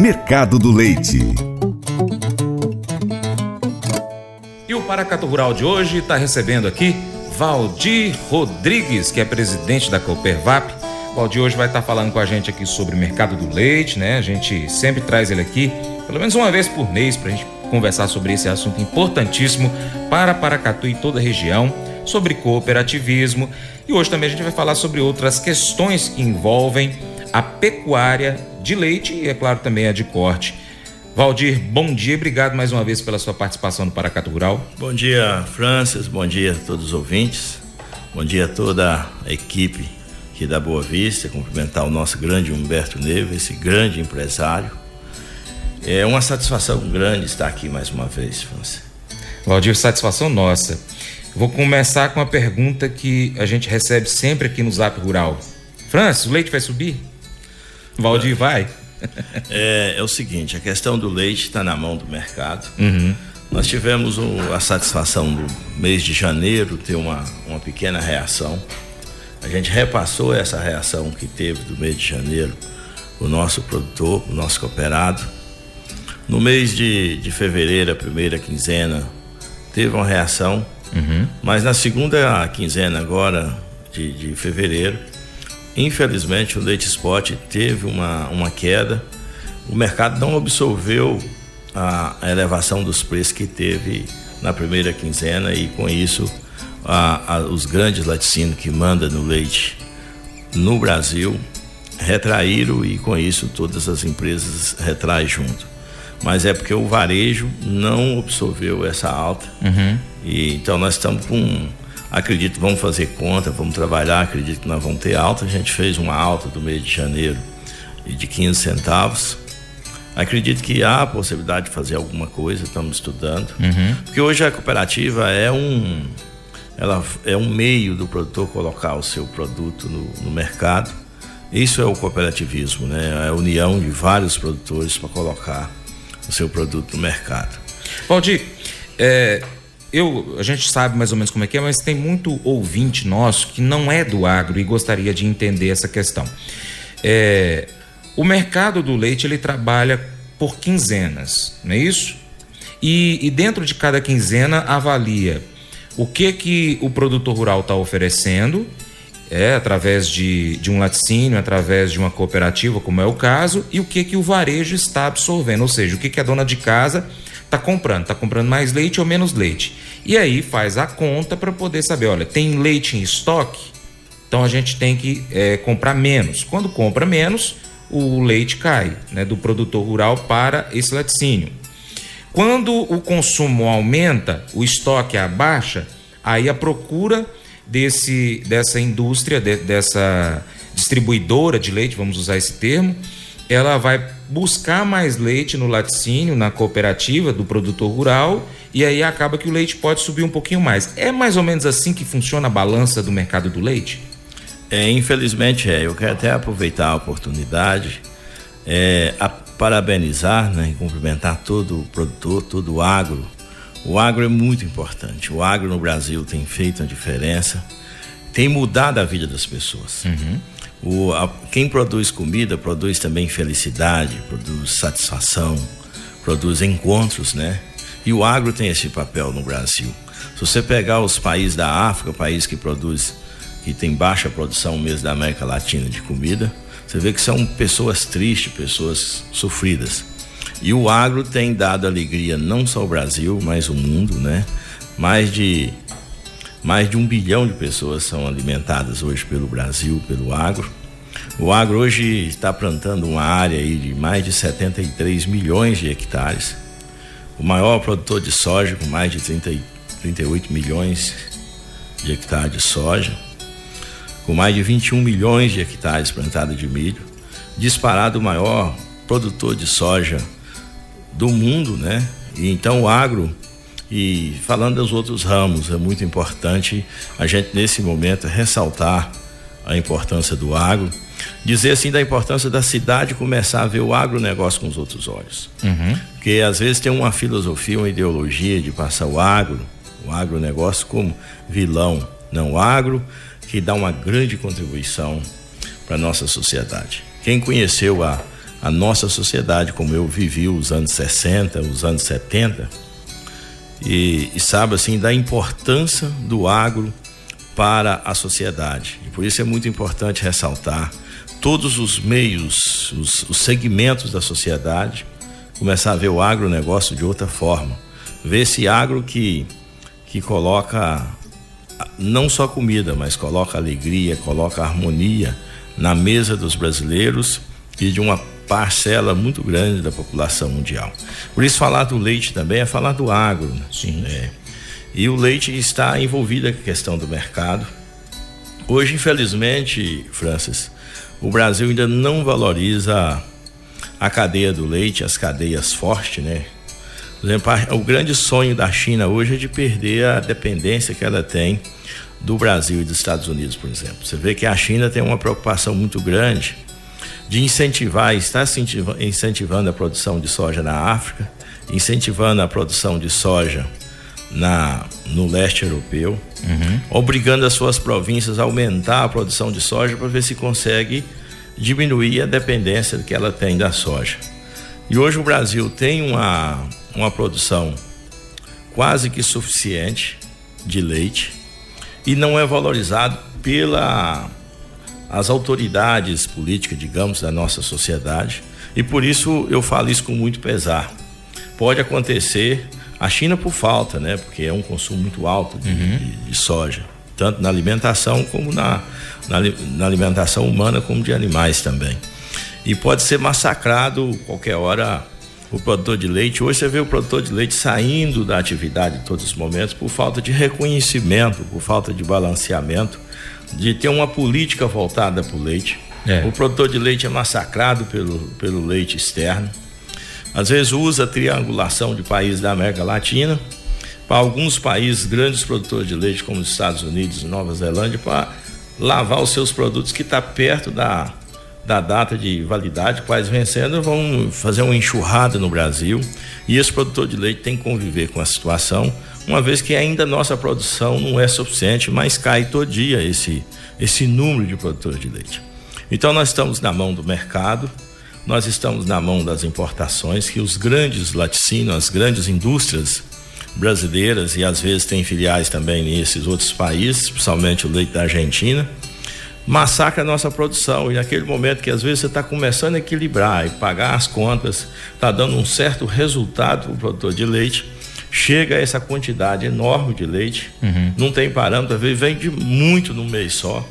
Mercado do Leite. E o Paracatu Rural de hoje está recebendo aqui Valdir Rodrigues, que é presidente da Coopervap. Valdir hoje vai estar tá falando com a gente aqui sobre o mercado do leite, né? A gente sempre traz ele aqui, pelo menos uma vez por mês, para a gente conversar sobre esse assunto importantíssimo para Paracatu e toda a região, sobre cooperativismo. E hoje também a gente vai falar sobre outras questões que envolvem a pecuária de leite e, é claro, também a de corte. Valdir, bom dia obrigado mais uma vez pela sua participação no Paracato Rural. Bom dia, Francis, bom dia a todos os ouvintes, bom dia a toda a equipe aqui da Boa Vista, cumprimentar o nosso grande Humberto Neves, esse grande empresário. É uma satisfação grande estar aqui mais uma vez, Francis. Valdir, satisfação nossa. Vou começar com uma pergunta que a gente recebe sempre aqui no Zap Rural. Francis, o leite vai subir? Valdir vai? É, é o seguinte, a questão do leite está na mão do mercado. Uhum. Nós tivemos um, a satisfação do mês de janeiro ter uma, uma pequena reação. A gente repassou essa reação que teve do mês de janeiro o nosso produtor, o nosso cooperado. No mês de, de fevereiro, a primeira quinzena, teve uma reação, uhum. mas na segunda quinzena agora de, de fevereiro, Infelizmente, o leite spot teve uma, uma queda. O mercado não absorveu a, elevação dos preços que teve na primeira quinzena e, com isso, a, a, os grandes laticínios que mandam no leite no Brasil retraíram e, com isso, todas as empresas retraem junto. Mas é porque o varejo não absorveu essa alta. Uhum. E, então, nós estamos com Acredito que vamos fazer conta, vamos trabalhar, acredito que nós vamos ter alta. A gente fez uma alta do mês de janeiro de 15 centavos. Acredito que há a possibilidade de fazer alguma coisa, estamos estudando. Uhum. Porque hoje a cooperativa é um, ela é um meio do produtor colocar o seu produto no, no mercado. Isso é o cooperativismo, né? É a união de vários produtores para colocar o seu produto no mercado. Valdir, é, eu, a gente sabe mais ou menos como é que é, mas tem muito ouvinte nosso que não é do agro e gostaria de entender essa questão. É, o mercado do leite ele trabalha por quinzenas, não é isso? E, e dentro de cada quinzena avalia o que que o produtor rural está oferecendo, é através de, de um laticínio, através de uma cooperativa, como é o caso, e o que que o varejo está absorvendo, ou seja, o que que a dona de casa está comprando, está comprando mais leite ou menos leite. E aí faz a conta para poder saber, olha, tem leite em estoque, então a gente tem que é, comprar menos. Quando compra menos, o leite cai né, do produtor rural para esse laticínio. Quando o consumo aumenta, o estoque abaixa, aí a procura desse, dessa indústria, de, dessa distribuidora de leite, vamos usar esse termo, ela vai buscar mais leite no laticínio, na cooperativa do produtor rural, e aí acaba que o leite pode subir um pouquinho mais. É mais ou menos assim que funciona a balança do mercado do leite? É, infelizmente é. Eu quero até aproveitar a oportunidade é, a parabenizar né, e cumprimentar todo o produtor, todo o agro. O agro é muito importante. O agro no Brasil tem feito a diferença, tem mudado a vida das pessoas. Uhum. O, a, quem produz comida produz também felicidade, produz satisfação, produz encontros, né? E o agro tem esse papel no Brasil. Se você pegar os países da África, país que produz, que tem baixa produção mesmo da América Latina de comida, você vê que são pessoas tristes, pessoas sofridas. E o agro tem dado alegria não só ao Brasil, mas ao mundo, né? Mais de mais de um bilhão de pessoas são alimentadas hoje pelo Brasil, pelo agro. O agro hoje está plantando uma área aí de mais de 73 milhões de hectares. O maior produtor de soja, com mais de 30, 38 milhões de hectares de soja. Com mais de 21 milhões de hectares plantados de milho. Disparado o maior produtor de soja do mundo, né? E então o agro e falando dos outros ramos, é muito importante a gente, nesse momento, ressaltar a importância do agro, dizer assim da importância da cidade começar a ver o agronegócio com os outros olhos. Uhum. Porque às vezes tem uma filosofia, uma ideologia de passar o agro, o agronegócio como vilão. Não, o agro que dá uma grande contribuição para a nossa sociedade. Quem conheceu a, a nossa sociedade, como eu vivi os anos 60, os anos 70, e, e sabe assim da importância do agro para a sociedade. E por isso é muito importante ressaltar todos os meios, os, os segmentos da sociedade, começar a ver o agronegócio de outra forma. Ver esse agro que, que coloca não só comida, mas coloca alegria, coloca harmonia na mesa dos brasileiros e de uma parcela muito grande da população mundial. Por isso falar do leite também é falar do agro. Né? Sim. É. E o leite está envolvido com a questão do mercado. Hoje, infelizmente, Francis, o Brasil ainda não valoriza a cadeia do leite, as cadeias fortes, né? Por exemplo, o grande sonho da China hoje é de perder a dependência que ela tem do Brasil e dos Estados Unidos, por exemplo. Você vê que a China tem uma preocupação muito grande de incentivar, está incentivando a produção de soja na África, incentivando a produção de soja na, no leste europeu, uhum. obrigando as suas províncias a aumentar a produção de soja para ver se consegue diminuir a dependência que ela tem da soja. E hoje o Brasil tem uma, uma produção quase que suficiente de leite e não é valorizado pela as autoridades políticas, digamos, da nossa sociedade. E por isso eu falo isso com muito pesar. Pode acontecer a China por falta, né? Porque é um consumo muito alto de, uhum. de, de soja, tanto na alimentação como na, na, na, alimentação humana, como de animais também. E pode ser massacrado qualquer hora o produtor de leite. Hoje você vê o produtor de leite saindo da atividade em todos os momentos por falta de reconhecimento, por falta de balanceamento, de ter uma política voltada para o leite. É. O produtor de leite é massacrado pelo, pelo leite externo às vezes usa a triangulação de países da América Latina para alguns países grandes produtores de leite, como os Estados Unidos e Nova Zelândia, para lavar os seus produtos que está perto da, da data de validade, quais vencendo, vão fazer uma enxurrada no Brasil. E esse produtor de leite tem que conviver com a situação, uma vez que ainda nossa produção não é suficiente, mas cai todo dia esse, esse número de produtores de leite. Então nós estamos na mão do mercado, nós estamos na mão das importações que os grandes laticínios, as grandes indústrias brasileiras e às vezes tem filiais também nesses outros países, principalmente o leite da Argentina, massacra a nossa produção e naquele momento que às vezes você está começando a equilibrar e pagar as contas, está dando um certo resultado para o produtor de leite, chega essa quantidade enorme de leite, uhum. não tem parâmetro, vende muito num mês só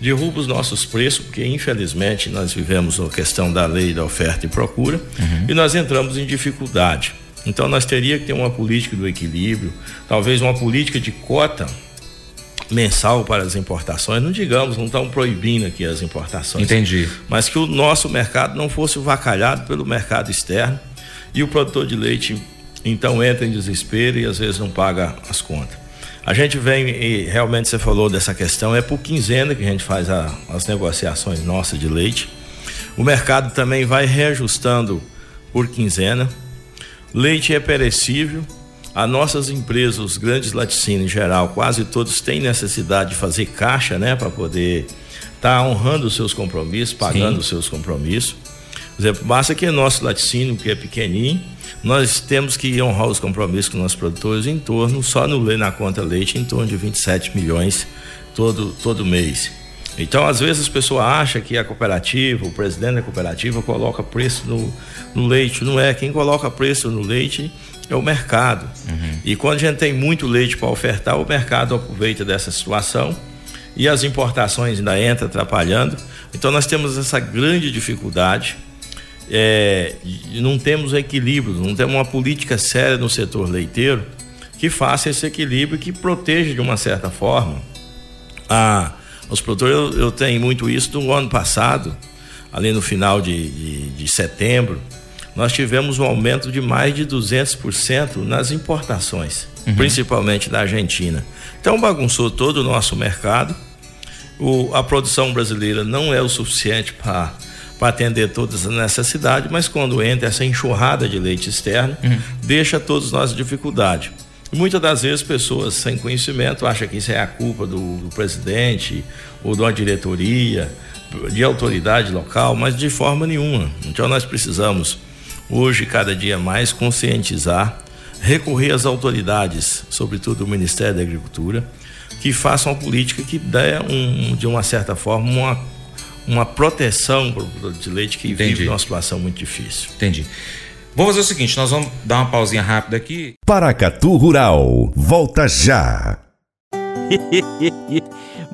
derruba os nossos preços, porque infelizmente nós vivemos a questão da lei da oferta e procura uhum. e nós entramos em dificuldade. Então nós teria que ter uma política do equilíbrio, talvez uma política de cota mensal para as importações, não digamos, não estão proibindo aqui as importações. Entendi. Mas que o nosso mercado não fosse vacalhado pelo mercado externo e o produtor de leite então entra em desespero e às vezes não paga as contas. A gente vem e realmente você falou dessa questão, é por quinzena que a gente faz a, as negociações nossas de leite. O mercado também vai reajustando por quinzena. Leite é perecível. As nossas empresas, os grandes laticínios em geral, quase todos têm necessidade de fazer caixa, né, para poder estar tá honrando os seus compromissos, pagando Sim. os seus compromissos. Por exemplo, basta que nosso laticínio, que é pequenininho, nós temos que honrar os compromissos com nossos produtores em torno, só no na conta leite, em torno de 27 milhões todo, todo mês. Então, às vezes, as pessoas acham que a cooperativa, o presidente da cooperativa, coloca preço no, no leite. Não é. Quem coloca preço no leite é o mercado. Uhum. E quando a gente tem muito leite para ofertar, o mercado aproveita dessa situação e as importações ainda entram atrapalhando. Então, nós temos essa grande dificuldade é, não temos equilíbrio, não temos uma política séria no setor leiteiro que faça esse equilíbrio, que proteja de uma certa forma a, os produtores. Eu, eu tenho muito isso do ano passado, ali no final de, de, de setembro, nós tivemos um aumento de mais de 200% nas importações, uhum. principalmente da Argentina. Então bagunçou todo o nosso mercado. O, a produção brasileira não é o suficiente para para atender todas as necessidades, mas quando entra essa enxurrada de leite externo, uhum. deixa todos nós em dificuldade. muitas das vezes pessoas sem conhecimento acham que isso é a culpa do, do presidente ou de uma diretoria de autoridade local, mas de forma nenhuma. Então nós precisamos hoje cada dia mais conscientizar, recorrer às autoridades, sobretudo o Ministério da Agricultura, que façam uma política que dê um, de uma certa forma uma, uma proteção para o produto de leite que Entendi. vive numa situação muito difícil. Entendi. Vamos fazer o seguinte, nós vamos dar uma pausinha rápida aqui. Paracatu Rural, volta já.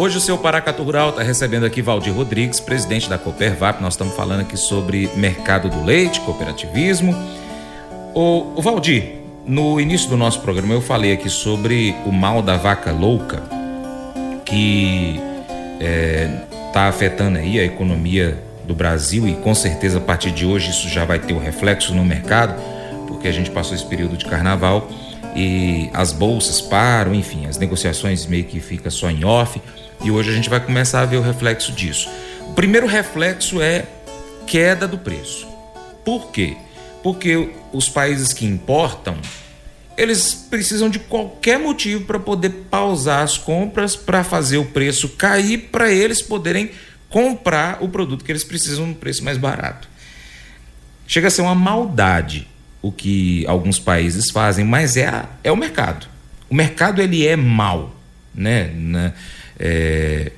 Hoje o seu Paracatu Rural está recebendo aqui Valdir Rodrigues, presidente da Coopervap. Nós estamos falando aqui sobre mercado do leite, cooperativismo. O, Valdir, no início do nosso programa eu falei aqui sobre o mal da vaca louca, que está é, tá afetando aí a economia do Brasil e com certeza a partir de hoje isso já vai ter o um reflexo no mercado, porque a gente passou esse período de carnaval e as bolsas param, enfim, as negociações meio que ficam só em off e hoje a gente vai começar a ver o reflexo disso. O primeiro reflexo é queda do preço. Por quê? porque os países que importam eles precisam de qualquer motivo para poder pausar as compras para fazer o preço cair para eles poderem comprar o produto que eles precisam no preço mais barato. Chega a ser uma maldade o que alguns países fazem, mas é, a, é o mercado. O mercado ele é mal, né? né? É,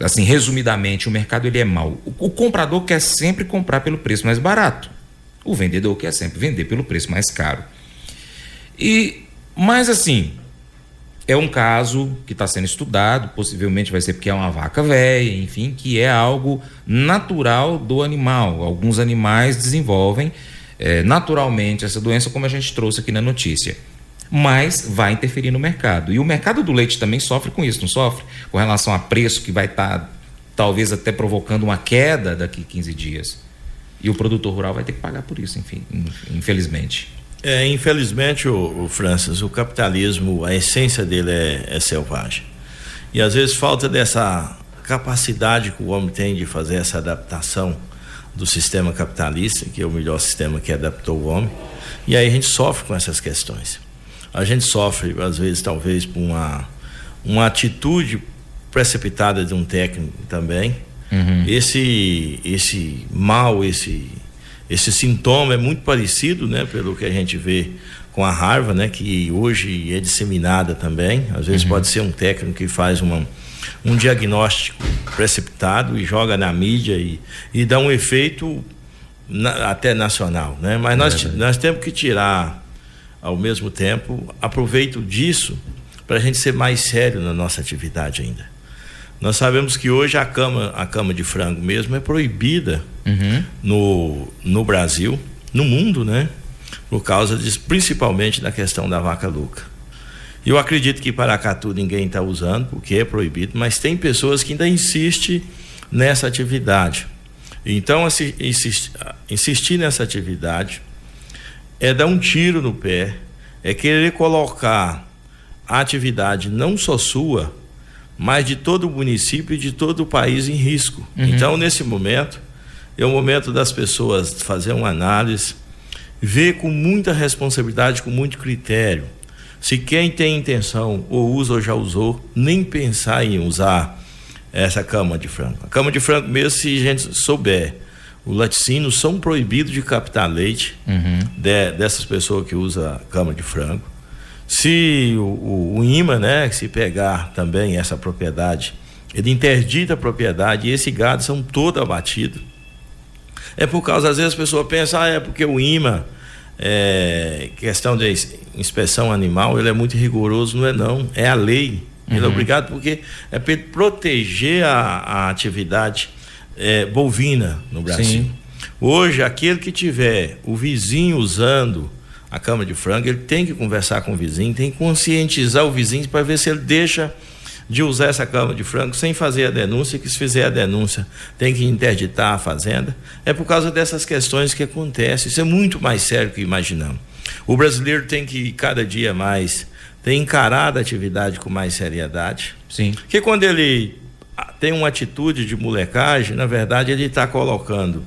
assim, resumidamente, o mercado ele é mal. O, o comprador quer sempre comprar pelo preço mais barato. O vendedor quer sempre vender pelo preço mais caro. E, mas assim, é um caso que está sendo estudado, possivelmente vai ser porque é uma vaca velha, enfim, que é algo natural do animal. Alguns animais desenvolvem é, naturalmente essa doença, como a gente trouxe aqui na notícia. Mas vai interferir no mercado. E o mercado do leite também sofre com isso, não sofre? Com relação a preço que vai estar, tá, talvez até provocando uma queda daqui 15 dias. E o produtor rural vai ter que pagar por isso, enfim, infelizmente. É, infelizmente, o, o Francis, o capitalismo, a essência dele é, é selvagem. E às vezes falta dessa capacidade que o homem tem de fazer essa adaptação do sistema capitalista, que é o melhor sistema que adaptou o homem, e aí a gente sofre com essas questões. A gente sofre, às vezes, talvez, por uma, uma atitude precipitada de um técnico também, Uhum. Esse, esse mal, esse, esse sintoma é muito parecido, né, pelo que a gente vê com a raiva, né, que hoje é disseminada também. Às vezes uhum. pode ser um técnico que faz uma, um diagnóstico precipitado e joga na mídia e, e dá um efeito na, até nacional, né? Mas nós, é nós temos que tirar, ao mesmo tempo, aproveito disso para a gente ser mais sério na nossa atividade ainda. Nós sabemos que hoje a cama, a cama de frango mesmo é proibida uhum. no, no Brasil, no mundo, né? Por causa principalmente da questão da vaca louca. Eu acredito que Paracatu ninguém está usando, porque é proibido, mas tem pessoas que ainda insistem nessa atividade. Então, insistir, insistir nessa atividade é dar um tiro no pé, é querer colocar a atividade não só sua, mas de todo o município e de todo o país em risco. Uhum. Então, nesse momento, é o momento das pessoas fazer uma análise, ver com muita responsabilidade, com muito critério. Se quem tem intenção ou usa ou já usou, nem pensar em usar essa cama de frango. A cama de frango mesmo, se a gente souber, os laticínios são proibidos de captar leite uhum. de, dessas pessoas que usam cama de frango. Se o, o, o IMA, né, se pegar também essa propriedade, ele interdita a propriedade e esse gado são todo abatido. É por causa, às vezes, a pessoa pensa, ah, é porque o IMA, é, questão de inspeção animal, ele é muito rigoroso, não é não, é a lei. Ele é obrigado porque é para proteger a, a atividade é, bovina no Brasil. Sim. Hoje, aquele que tiver o vizinho usando a cama de frango, ele tem que conversar com o vizinho, tem que conscientizar o vizinho para ver se ele deixa de usar essa cama de frango sem fazer a denúncia, que se fizer a denúncia tem que interditar a fazenda. É por causa dessas questões que acontecem. Isso é muito mais sério que imaginamos. O brasileiro tem que cada dia mais ter encarado a atividade com mais seriedade. Sim. Que quando ele tem uma atitude de molecagem, na verdade ele está colocando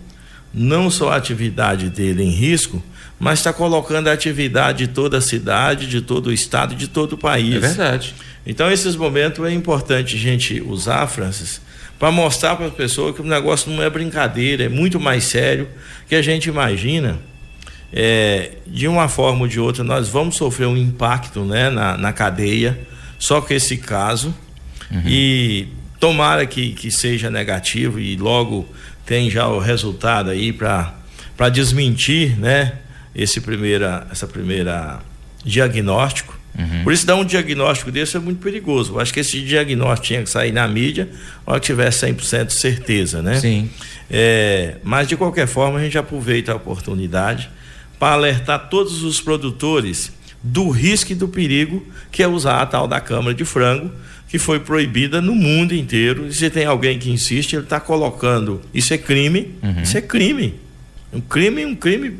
não só a atividade dele em risco, mas está colocando a atividade de toda a cidade, de todo o estado, de todo o país. É verdade. Então, esses momentos é importante a gente usar, Francis, para mostrar para as pessoas que o negócio não é brincadeira, é muito mais sério que a gente imagina. É, de uma forma ou de outra, nós vamos sofrer um impacto né, na, na cadeia, só que esse caso. Uhum. E tomara que, que seja negativo e logo tem já o resultado aí para desmentir né, esse primeira, essa primeira diagnóstico. Uhum. Por isso, dar um diagnóstico desse é muito perigoso. Eu acho que esse diagnóstico tinha que sair na mídia, hora que tivesse 100% de certeza, né? Sim. É, mas, de qualquer forma, a gente aproveita a oportunidade para alertar todos os produtores do risco e do perigo que é usar a tal da câmara de frango, que foi proibida no mundo inteiro. E se tem alguém que insiste, ele está colocando. Isso é crime, uhum. isso é crime. Um crime, um crime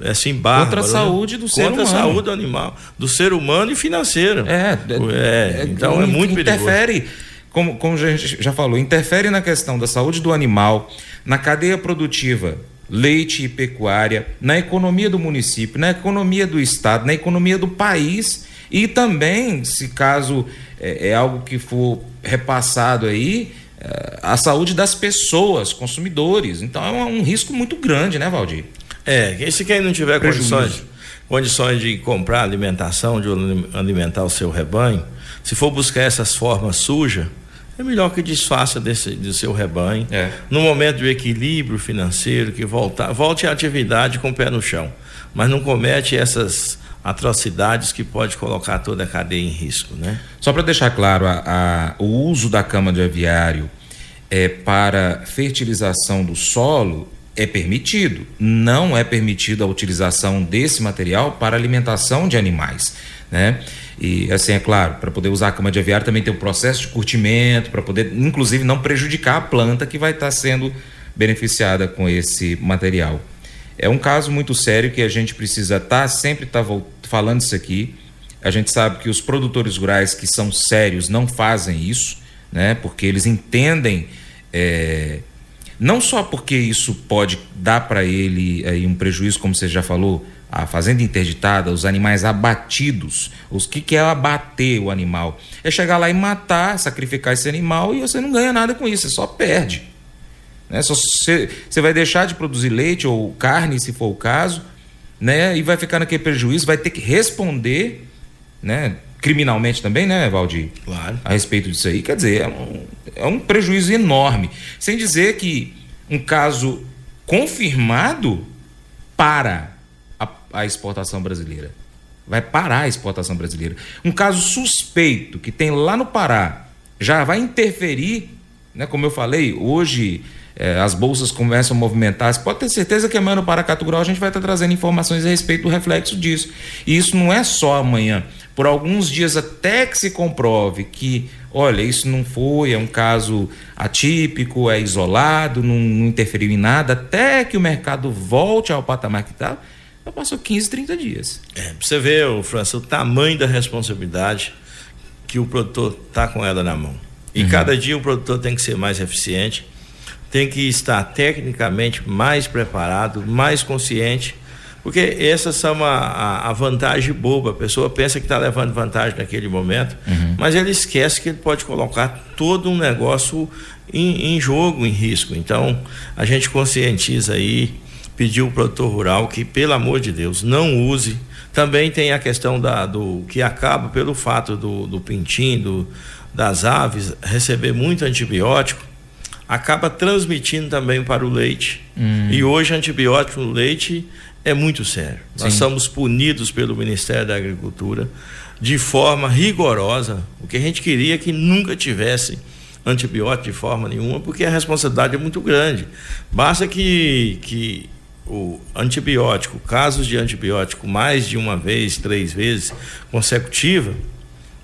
é assim, bárbaro. Contra a né? saúde do ser Contra humano. Contra a saúde do animal, do ser humano e financeiro. É, é, é então é, é muito interfere, perigoso. Como, como a gente já falou, interfere na questão da saúde do animal, na cadeia produtiva, leite e pecuária, na economia do município, na economia do estado, na economia do país e também, se caso é, é algo que for repassado aí, é, a saúde das pessoas, consumidores. Então é um, um risco muito grande, né, Valdir? É, e se quem não tiver condições, condições de comprar alimentação, de alimentar o seu rebanho, se for buscar essas formas sujas, é melhor que desfaça desse, do seu rebanho. É. No momento do equilíbrio financeiro, que voltar, volte à atividade com o pé no chão. Mas não comete essas atrocidades que pode colocar toda a cadeia em risco, né? Só para deixar claro, a, a, o uso da cama de aviário é para fertilização do solo é permitido. Não é permitida a utilização desse material para alimentação de animais, né? E assim, é claro, para poder usar a cama de aviário também tem o processo de curtimento, para poder, inclusive, não prejudicar a planta que vai estar tá sendo beneficiada com esse material. É um caso muito sério que a gente precisa estar tá, sempre estar tá falando isso aqui. A gente sabe que os produtores rurais que são sérios não fazem isso, né? Porque eles entendem é, não só porque isso pode dar para ele aí, um prejuízo, como você já falou, a fazenda interditada, os animais abatidos. Os que, que é abater o animal? É chegar lá e matar, sacrificar esse animal e você não ganha nada com isso, você só perde. Né? Só você, você vai deixar de produzir leite ou carne, se for o caso, né? e vai ficar naquele prejuízo, vai ter que responder né? criminalmente também, né, Valdir? Claro. A respeito disso aí. Quer dizer, é um, é um prejuízo enorme. Sem dizer que um caso confirmado para a, a exportação brasileira. Vai parar a exportação brasileira. Um caso suspeito que tem lá no Pará já vai interferir, né? Como eu falei, hoje é, as bolsas começam a movimentar, você pode ter certeza que amanhã no Paracatu Grau a gente vai estar trazendo informações a respeito do reflexo disso. E isso não é só amanhã. Por alguns dias até que se comprove que, olha, isso não foi, é um caso atípico, é isolado, não, não interferiu em nada, até que o mercado volte ao patamar que estava, já passou 15, 30 dias. É, você vê, França, o tamanho da responsabilidade que o produtor está com ela na mão. E uhum. cada dia o produtor tem que ser mais eficiente, tem que estar tecnicamente mais preparado, mais consciente, porque essas são a, a, a vantagem boba. A pessoa pensa que está levando vantagem naquele momento, uhum. mas ele esquece que ele pode colocar todo um negócio em, em jogo, em risco. Então, a gente conscientiza aí, pediu o produtor rural que, pelo amor de Deus, não use. Também tem a questão da, do que acaba pelo fato do, do pintinho, do, das aves receber muito antibiótico acaba transmitindo também para o leite. Hum. E hoje antibiótico no leite é muito sério. Sim. Nós somos punidos pelo Ministério da Agricultura de forma rigorosa. O que a gente queria é que nunca tivesse antibiótico de forma nenhuma, porque a responsabilidade é muito grande. Basta que, que o antibiótico, casos de antibiótico mais de uma vez, três vezes consecutiva,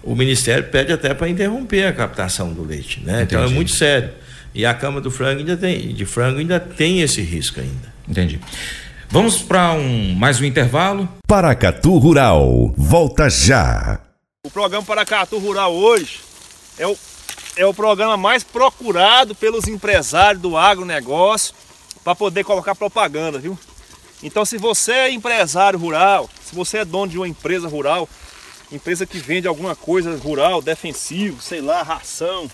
o Ministério pede até para interromper a captação do leite, né? Então é muito sério. E a cama do frango ainda tem, de frango ainda tem esse risco ainda. Entendi. Vamos para um mais um intervalo. Paracatu Rural, volta já. O programa Paracatu Rural hoje é o, é o programa mais procurado pelos empresários do agronegócio para poder colocar propaganda, viu? Então se você é empresário rural, se você é dono de uma empresa rural, empresa que vende alguma coisa rural, defensivo, sei lá, ração,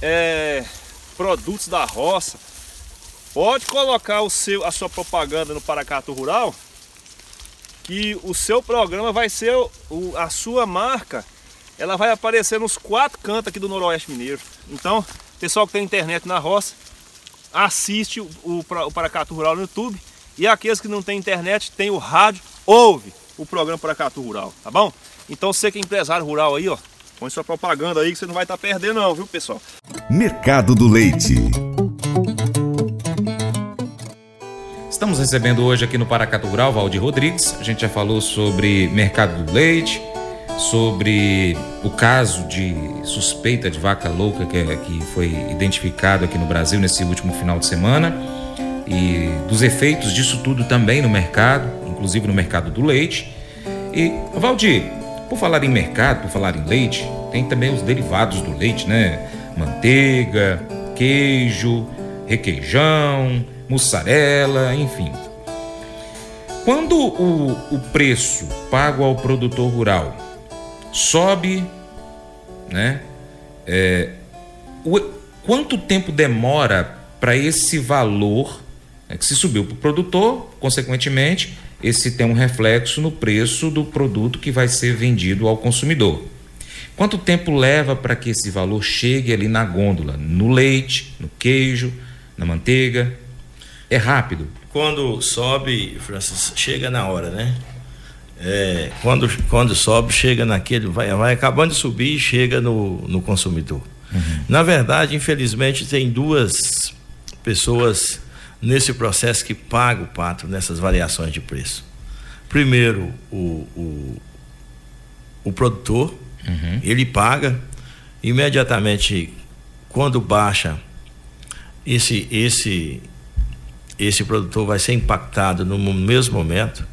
é, produtos da roça, pode colocar o seu, a sua propaganda no Paracato Rural, que o seu programa vai ser o, a sua marca, ela vai aparecer nos quatro cantos aqui do Noroeste Mineiro. Então, pessoal que tem internet na roça, assiste o, o, o Paracatu Rural no YouTube. E aqueles que não têm internet, tem o rádio, ouve o programa Paracatu Rural, tá bom? Então você que é empresário rural aí, ó, põe sua propaganda aí que você não vai estar tá perdendo não, viu pessoal? Mercado do Leite. Estamos recebendo hoje aqui no Paracatu Rural Valdir Rodrigues. A gente já falou sobre mercado do leite, sobre o caso de suspeita de vaca louca que, é, que foi identificado aqui no Brasil nesse último final de semana e dos efeitos disso tudo também no mercado, inclusive no mercado do leite. E, Valdir, por falar em mercado, por falar em leite, tem também os derivados do leite, né? Manteiga, queijo, requeijão, mussarela, enfim. Quando o, o preço pago ao produtor rural sobe, né? É, o, quanto tempo demora para esse valor né, que se subiu para o produtor, consequentemente, esse tem um reflexo no preço do produto que vai ser vendido ao consumidor. Quanto tempo leva para que esse valor chegue ali na gôndola? No leite, no queijo, na manteiga? É rápido? Quando sobe, Francis, chega na hora, né? é, quando, quando sobe, chega naquele, vai, vai acabando de subir e chega no, no consumidor. Uhum. Na verdade, infelizmente, tem duas pessoas nesse processo que pagam o pato nessas variações de preço. Primeiro, o, o, o produtor, uhum. ele paga imediatamente quando baixa esse esse esse produtor vai ser impactado no mesmo momento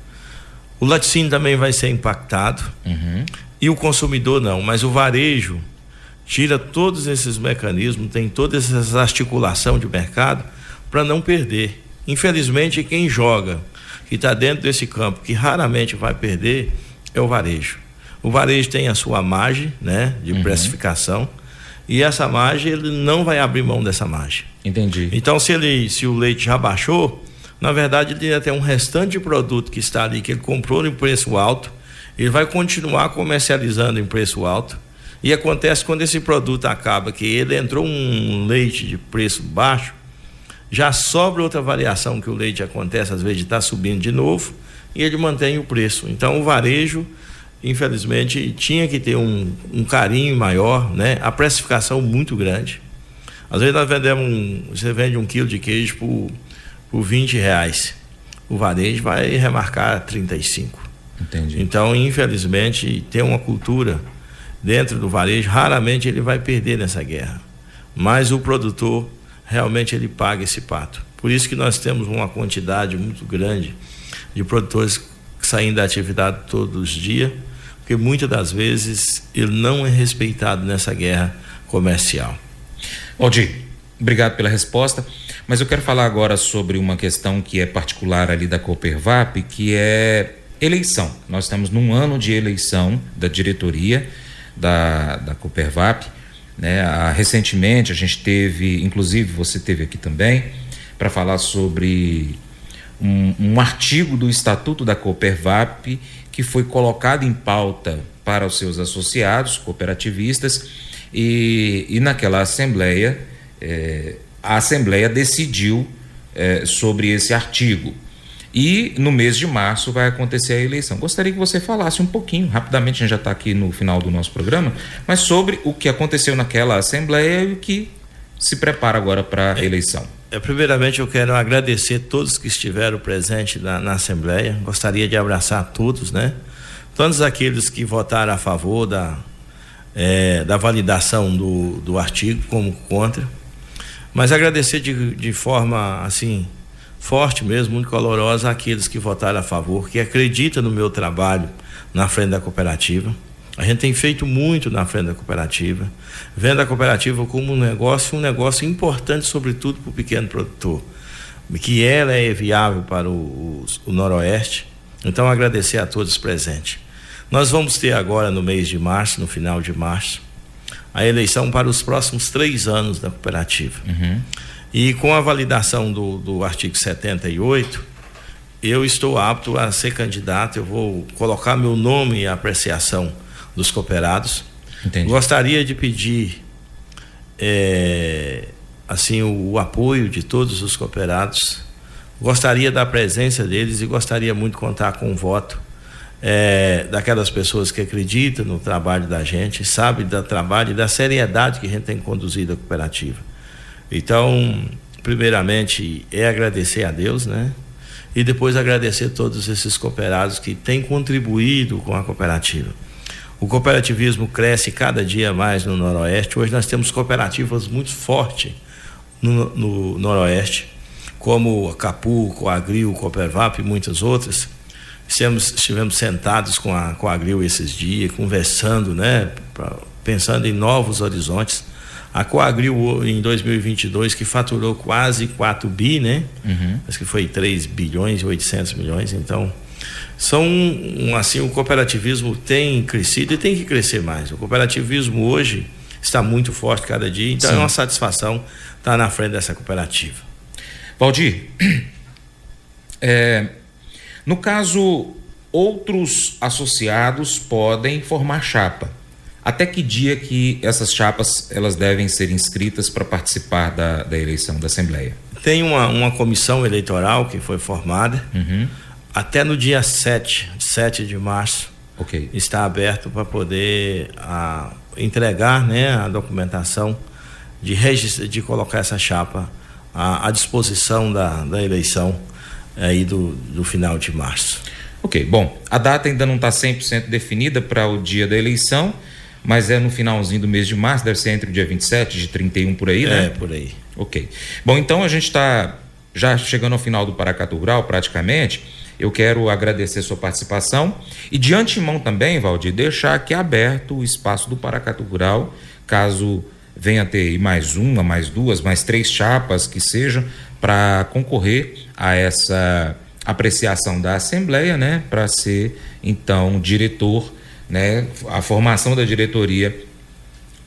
o laticínio também vai ser impactado uhum. e o consumidor não, mas o varejo tira todos esses mecanismos, tem toda essa articulação de mercado para não perder. Infelizmente, quem joga, que está dentro desse campo, que raramente vai perder, é o varejo. O varejo tem a sua margem né, de uhum. precificação e essa margem ele não vai abrir mão dessa margem. Entendi. Então, se ele, se o leite já baixou, na verdade, ele tem um restante de produto que está ali, que ele comprou em preço alto, ele vai continuar comercializando em preço alto. E acontece quando esse produto acaba, que ele entrou um leite de preço baixo, já sobra outra variação que o leite acontece, às vezes está subindo de novo, e ele mantém o preço. Então o varejo, infelizmente, tinha que ter um, um carinho maior, né? A precificação muito grande. Às vezes nós vendemos um, você vende um quilo de queijo por por 20 reais. O varejo vai remarcar 35. Entendi. Então, infelizmente, tem uma cultura dentro do varejo, raramente ele vai perder nessa guerra. Mas o produtor realmente ele paga esse pato. Por isso que nós temos uma quantidade muito grande de produtores saindo da atividade todos os dias, porque muitas das vezes ele não é respeitado nessa guerra comercial. Aldir, obrigado pela resposta. Mas eu quero falar agora sobre uma questão que é particular ali da Coopervap, que é eleição. Nós estamos num ano de eleição da diretoria da, da Coopervap. Né? Ah, recentemente a gente teve, inclusive você teve aqui também, para falar sobre um, um, artigo do Estatuto da Coopervap que foi colocado em pauta para os seus associados cooperativistas e, e naquela assembleia é, a Assembleia decidiu é, sobre esse artigo. E no mês de março vai acontecer a eleição. Gostaria que você falasse um pouquinho, rapidamente, a gente já está aqui no final do nosso programa, mas sobre o que aconteceu naquela Assembleia e o que se prepara agora para a eleição. É, primeiramente, eu quero agradecer todos que estiveram presentes na, na Assembleia. Gostaria de abraçar todos, né? Todos aqueles que votaram a favor da, é, da validação do, do artigo, como contra. Mas agradecer de, de forma, assim, forte mesmo, muito calorosa, aqueles que votaram a favor, que acreditam no meu trabalho na frente da cooperativa. A gente tem feito muito na frente da cooperativa, vendo a cooperativa como um negócio, um negócio importante, sobretudo para o pequeno produtor, que ela é viável para o, o, o Noroeste. Então, agradecer a todos presentes. Nós vamos ter agora, no mês de março, no final de março, a eleição para os próximos três anos da cooperativa. Uhum. E com a validação do, do artigo 78, eu estou apto a ser candidato, eu vou colocar meu nome e apreciação dos cooperados. Entendi. Gostaria de pedir é, assim o, o, apoio de todos os cooperados. Gostaria da presença deles e gostaria muito de contar com o voto é, daquelas pessoas que acreditam no trabalho da gente, sabe do trabalho e da seriedade que a gente tem conduzido a cooperativa. Então, primeiramente, é agradecer a Deus, né? E depois agradecer todos esses cooperados que têm contribuído com a cooperativa. O cooperativismo cresce cada dia mais no Noroeste. Hoje nós temos cooperativas muito fortes no, no Noroeste, como a Capu, a Agril, Coopervap e muitas outras. Estivemos, estivemos sentados com a, com a Agril esses dias, conversando, né, pra, pensando em novos horizontes. A Coagril em 2022 que faturou quase 4 bi, né? Uhum. Acho que foi 3 bilhões e 800 milhões, então são assim o cooperativismo tem crescido e tem que crescer mais. O cooperativismo hoje está muito forte cada dia, então Sim. é uma satisfação estar na frente dessa cooperativa. Valdir, é, no caso outros associados podem formar chapa. Até que dia que essas chapas elas devem ser inscritas para participar da, da eleição da Assembleia? Tem uma, uma comissão eleitoral que foi formada. Uhum até no dia 7, 7 de março, okay. está aberto para poder a, entregar né, a documentação de, de colocar essa chapa à, à disposição da, da eleição aí do, do final de março. Ok, bom, a data ainda não está 100% definida para o dia da eleição, mas é no finalzinho do mês de março, deve ser entre o dia 27 de 31 por aí, né? É, por aí. Ok. Bom, então a gente está já chegando ao final do Paracatu Rural, praticamente. Eu quero agradecer sua participação e de antemão também, Valdir, deixar aqui aberto o espaço do Paracatu Rural, caso venha ter mais uma, mais duas, mais três chapas que sejam para concorrer a essa apreciação da Assembleia, né, para ser então diretor, né, a formação da diretoria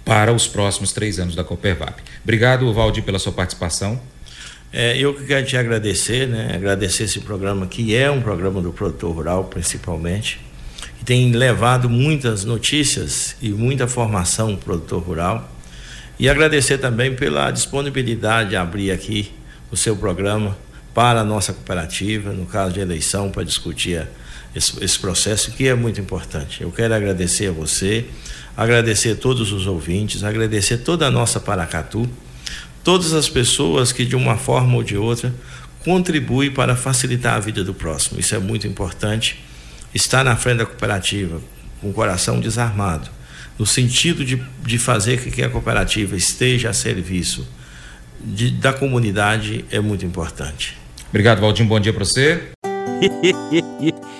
para os próximos três anos da Coopervap. Obrigado, Valdir, pela sua participação. É, eu quero te agradecer, né? Agradecer esse programa que é um programa do produtor rural, principalmente, que tem levado muitas notícias e muita formação para o produtor rural. E agradecer também pela disponibilidade de abrir aqui o seu programa para a nossa cooperativa, no caso de eleição, para discutir esse, esse processo que é muito importante. Eu quero agradecer a você, agradecer a todos os ouvintes, agradecer toda a nossa Paracatu todas as pessoas que de uma forma ou de outra contribuem para facilitar a vida do próximo. Isso é muito importante. Estar na frente da cooperativa com o coração desarmado, no sentido de, de fazer com que a cooperativa esteja a serviço de, da comunidade, é muito importante. Obrigado, Valdir. Bom dia para você.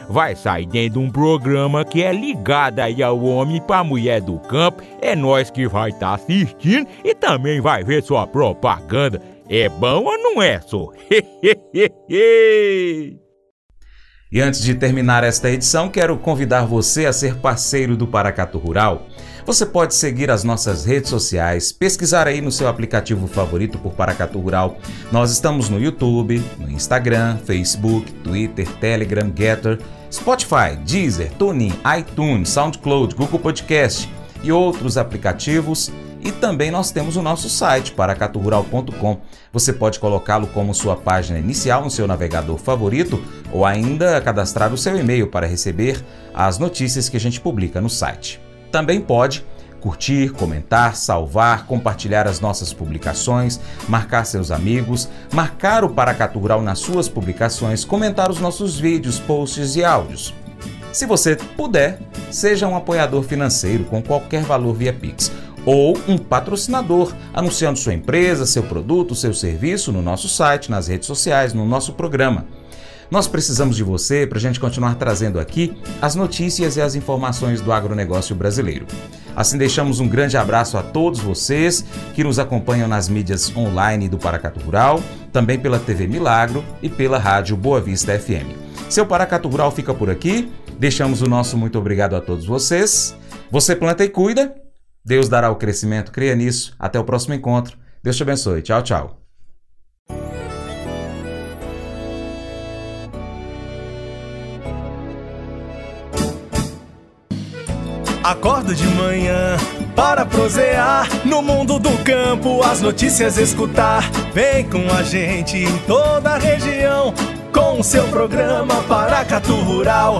vai sair dentro de um programa que é ligado aí ao homem para mulher do campo. É nós que vai estar tá assistindo e também vai ver sua propaganda. É bom ou não é, só? E antes de terminar esta edição, quero convidar você a ser parceiro do Paracatu Rural. Você pode seguir as nossas redes sociais, pesquisar aí no seu aplicativo favorito por Paracatu Rural. Nós estamos no YouTube, no Instagram, Facebook, Twitter, Telegram, Getter, Spotify, Deezer, TuneIn, iTunes, SoundCloud, Google Podcast e outros aplicativos e também nós temos o nosso site, paracaturural.com. Você pode colocá-lo como sua página inicial no seu navegador favorito ou ainda cadastrar o seu e-mail para receber as notícias que a gente publica no site. Também pode curtir, comentar, salvar, compartilhar as nossas publicações, marcar seus amigos, marcar o Paracatu Rural nas suas publicações, comentar os nossos vídeos, posts e áudios. Se você puder, seja um apoiador financeiro com qualquer valor via Pix ou um patrocinador, anunciando sua empresa, seu produto, seu serviço no nosso site, nas redes sociais, no nosso programa. Nós precisamos de você para a gente continuar trazendo aqui as notícias e as informações do agronegócio brasileiro. Assim, deixamos um grande abraço a todos vocês que nos acompanham nas mídias online do Paracatu Rural, também pela TV Milagro e pela Rádio Boa Vista FM. Seu Paracatu Rural fica por aqui. Deixamos o nosso muito obrigado a todos vocês. Você planta e cuida Deus dará o crescimento, creia nisso. Até o próximo encontro. Deus te abençoe. Tchau, tchau. Acordo de manhã para prosear no mundo do campo, as notícias escutar. Vem com a gente em toda a região com o seu programa Paracatu Rural.